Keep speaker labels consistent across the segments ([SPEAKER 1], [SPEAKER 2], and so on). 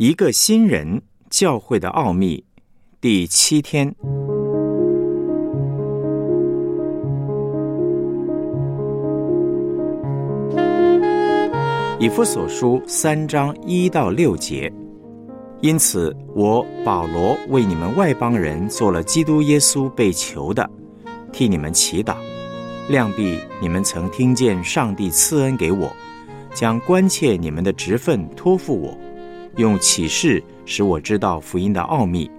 [SPEAKER 1] 一个新人教会的奥秘，第七天。以弗所书三章一到六节。因此，我保罗为你们外邦人做了基督耶稣被囚的，替你们祈祷。量必你们曾听见上帝赐恩给我，将关切你们的职分托付我，用启示使我知道福音的奥秘，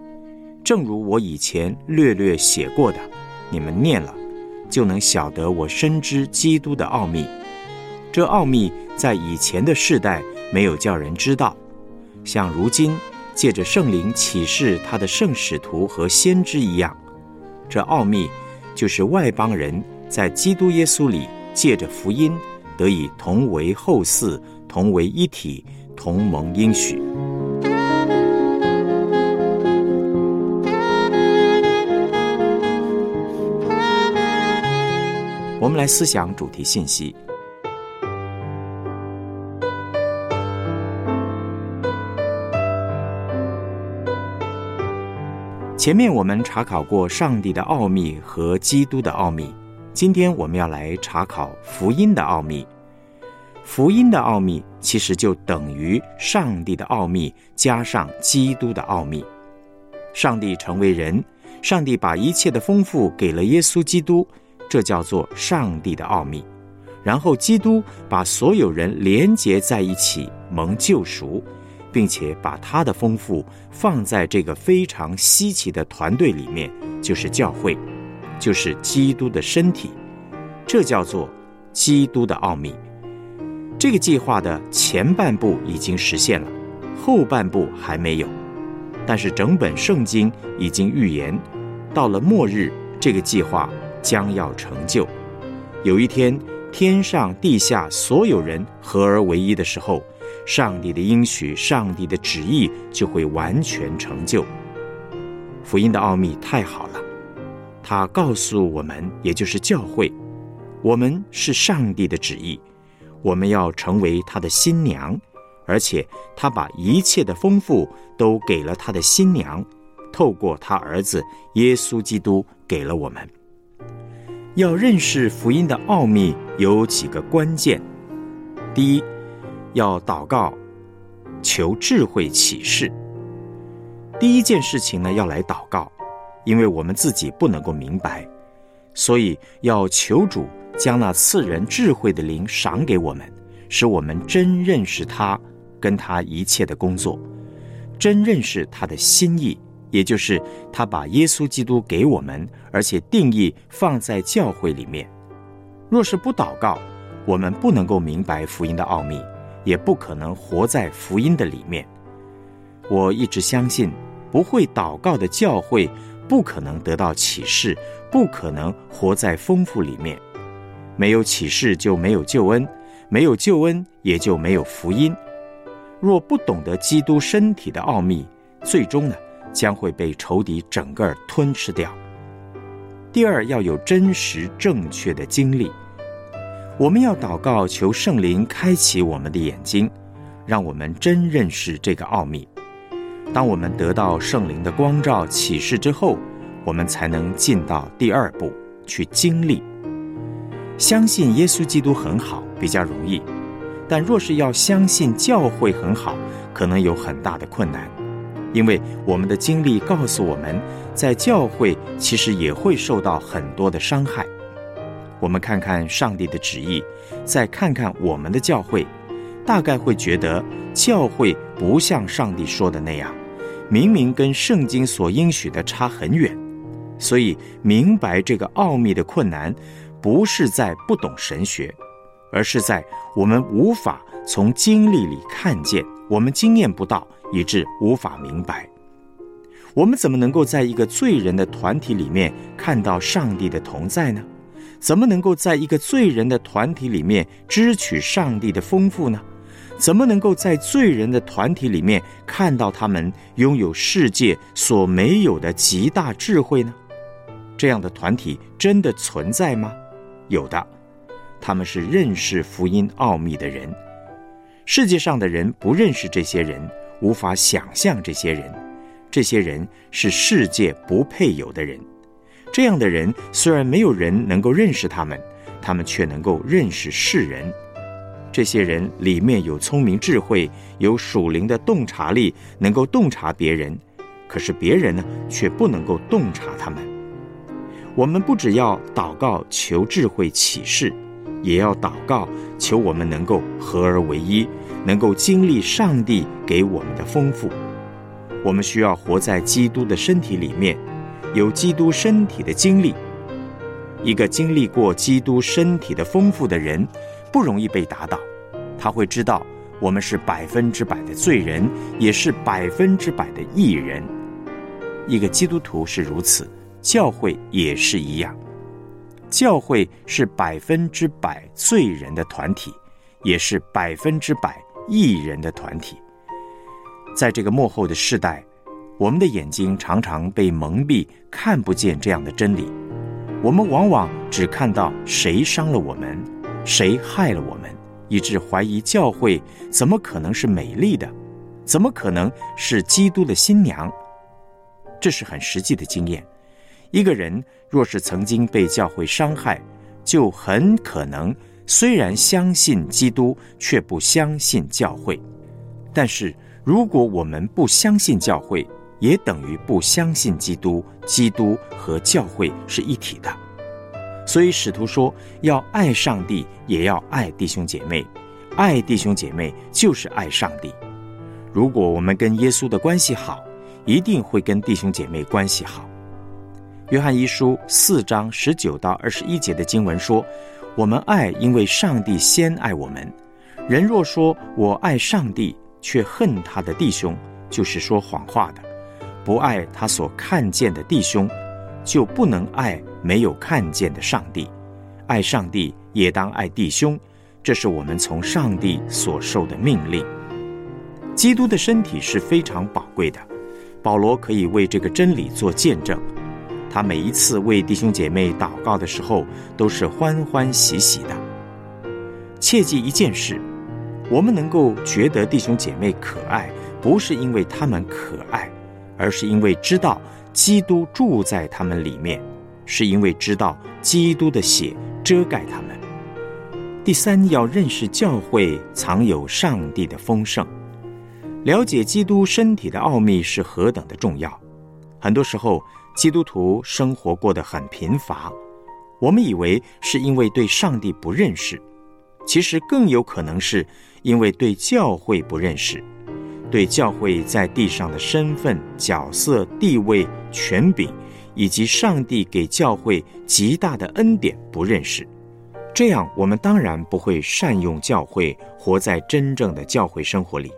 [SPEAKER 1] 正如我以前略略写过的，你们念了，就能晓得我深知基督的奥秘。这奥秘在以前的世代没有叫人知道，像如今借着圣灵启示他的圣使徒和先知一样。这奥秘就是外邦人。在基督耶稣里，借着福音得以同为后嗣，同为一体，同盟应许。我们来思想主题信息。前面我们查考过上帝的奥秘和基督的奥秘。今天我们要来查考福音的奥秘。福音的奥秘其实就等于上帝的奥秘加上基督的奥秘。上帝成为人，上帝把一切的丰富给了耶稣基督，这叫做上帝的奥秘。然后基督把所有人连结在一起，蒙救赎，并且把他的丰富放在这个非常稀奇的团队里面，就是教会。就是基督的身体，这叫做基督的奥秘。这个计划的前半部已经实现了，后半部还没有。但是整本圣经已经预言，到了末日，这个计划将要成就。有一天，天上地下所有人合而为一的时候，上帝的应许、上帝的旨意就会完全成就。福音的奥秘太好了。他告诉我们，也就是教会，我们是上帝的旨意，我们要成为他的新娘，而且他把一切的丰富都给了他的新娘，透过他儿子耶稣基督给了我们。要认识福音的奥秘，有几个关键：第一，要祷告，求智慧启示。第一件事情呢，要来祷告。因为我们自己不能够明白，所以要求主将那赐人智慧的灵赏给我们，使我们真认识他，跟他一切的工作，真认识他的心意，也就是他把耶稣基督给我们，而且定义放在教会里面。若是不祷告，我们不能够明白福音的奥秘，也不可能活在福音的里面。我一直相信，不会祷告的教会。不可能得到启示，不可能活在丰富里面。没有启示就没有救恩，没有救恩也就没有福音。若不懂得基督身体的奥秘，最终呢将会被仇敌整个吞吃掉。第二，要有真实正确的经历。我们要祷告，求圣灵开启我们的眼睛，让我们真认识这个奥秘。当我们得到圣灵的光照启示之后，我们才能进到第二步去经历。相信耶稣基督很好，比较容易；但若是要相信教会很好，可能有很大的困难，因为我们的经历告诉我们，在教会其实也会受到很多的伤害。我们看看上帝的旨意，再看看我们的教会，大概会觉得教会不像上帝说的那样。明明跟圣经所应许的差很远，所以明白这个奥秘的困难，不是在不懂神学，而是在我们无法从经历里看见，我们经验不到，以致无法明白。我们怎么能够在一个罪人的团体里面看到上帝的同在呢？怎么能够在一个罪人的团体里面支取上帝的丰富呢？怎么能够在罪人的团体里面看到他们拥有世界所没有的极大智慧呢？这样的团体真的存在吗？有的，他们是认识福音奥秘的人。世界上的人不认识这些人，无法想象这些人。这些人是世界不配有的人。这样的人虽然没有人能够认识他们，他们却能够认识世人。这些人里面有聪明智慧，有属灵的洞察力，能够洞察别人。可是别人呢，却不能够洞察他们。我们不只要祷告求智慧启示，也要祷告求我们能够合而为一，能够经历上帝给我们的丰富。我们需要活在基督的身体里面，有基督身体的经历。一个经历过基督身体的丰富的人，不容易被打倒。他会知道，我们是百分之百的罪人，也是百分之百的义人。一个基督徒是如此，教会也是一样。教会是百分之百罪人的团体，也是百分之百义人的团体。在这个幕后的世代，我们的眼睛常常被蒙蔽，看不见这样的真理。我们往往只看到谁伤了我们，谁害了我们，以致怀疑教会怎么可能是美丽的，怎么可能是基督的新娘？这是很实际的经验。一个人若是曾经被教会伤害，就很可能虽然相信基督，却不相信教会。但是，如果我们不相信教会，也等于不相信基督。基督和教会是一体的，所以使徒说要爱上帝，也要爱弟兄姐妹。爱弟兄姐妹就是爱上帝。如果我们跟耶稣的关系好，一定会跟弟兄姐妹关系好。约翰一书四章十九到二十一节的经文说：“我们爱，因为上帝先爱我们。人若说我爱上帝，却恨他的弟兄，就是说谎话的；不爱他所看见的弟兄，就不能爱没有看见的上帝。爱上帝也当爱弟兄，这是我们从上帝所受的命令。基督的身体是非常宝贵的，保罗可以为这个真理做见证。他每一次为弟兄姐妹祷告的时候，都是欢欢喜喜的。切记一件事。我们能够觉得弟兄姐妹可爱，不是因为他们可爱，而是因为知道基督住在他们里面，是因为知道基督的血遮盖他们。第三，要认识教会藏有上帝的丰盛，了解基督身体的奥秘是何等的重要。很多时候，基督徒生活过得很贫乏，我们以为是因为对上帝不认识。其实更有可能是因为对教会不认识，对教会在地上的身份、角色、地位、权柄，以及上帝给教会极大的恩典不认识。这样，我们当然不会善用教会，活在真正的教会生活里。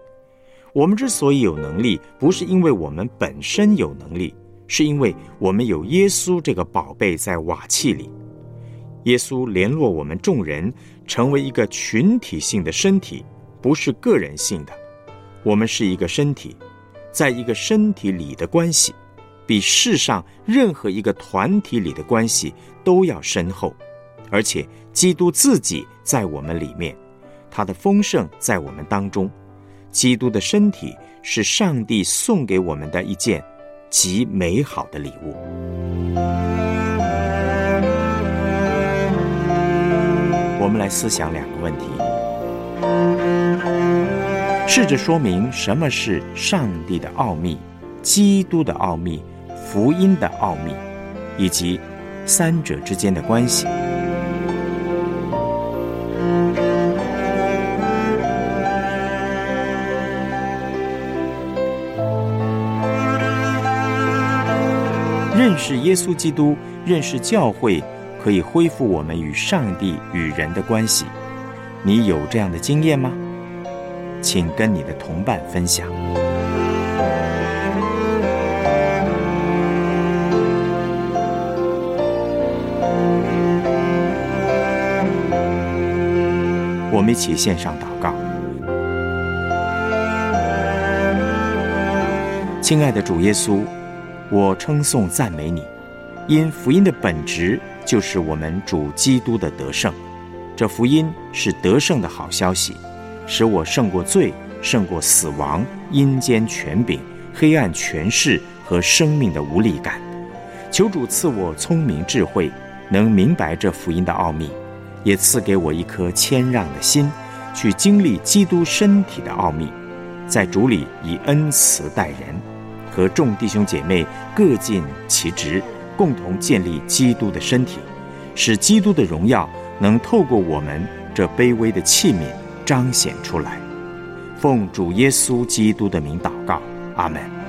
[SPEAKER 1] 我们之所以有能力，不是因为我们本身有能力，是因为我们有耶稣这个宝贝在瓦器里。耶稣联络我们众人。成为一个群体性的身体，不是个人性的。我们是一个身体，在一个身体里的关系，比世上任何一个团体里的关系都要深厚。而且，基督自己在我们里面，他的丰盛在我们当中。基督的身体是上帝送给我们的一件极美好的礼物。我们来思想两个问题，试着说明什么是上帝的奥秘、基督的奥秘、福音的奥秘，以及三者之间的关系。认识耶稣基督，认识教会。可以恢复我们与上帝与人的关系，你有这样的经验吗？请跟你的同伴分享。我们一起献上祷告。亲爱的主耶稣，我称颂赞美你，因福音的本质。就是我们主基督的得胜，这福音是得胜的好消息，使我胜过罪，胜过死亡，阴间权柄、黑暗权势和生命的无力感。求主赐我聪明智慧，能明白这福音的奥秘，也赐给我一颗谦让的心，去经历基督身体的奥秘，在主里以恩慈待人，和众弟兄姐妹各尽其职，共同建立基督的身体，使基督的荣耀能透过我们这卑微的器皿彰显出来。奉主耶稣基督的名祷告，阿门。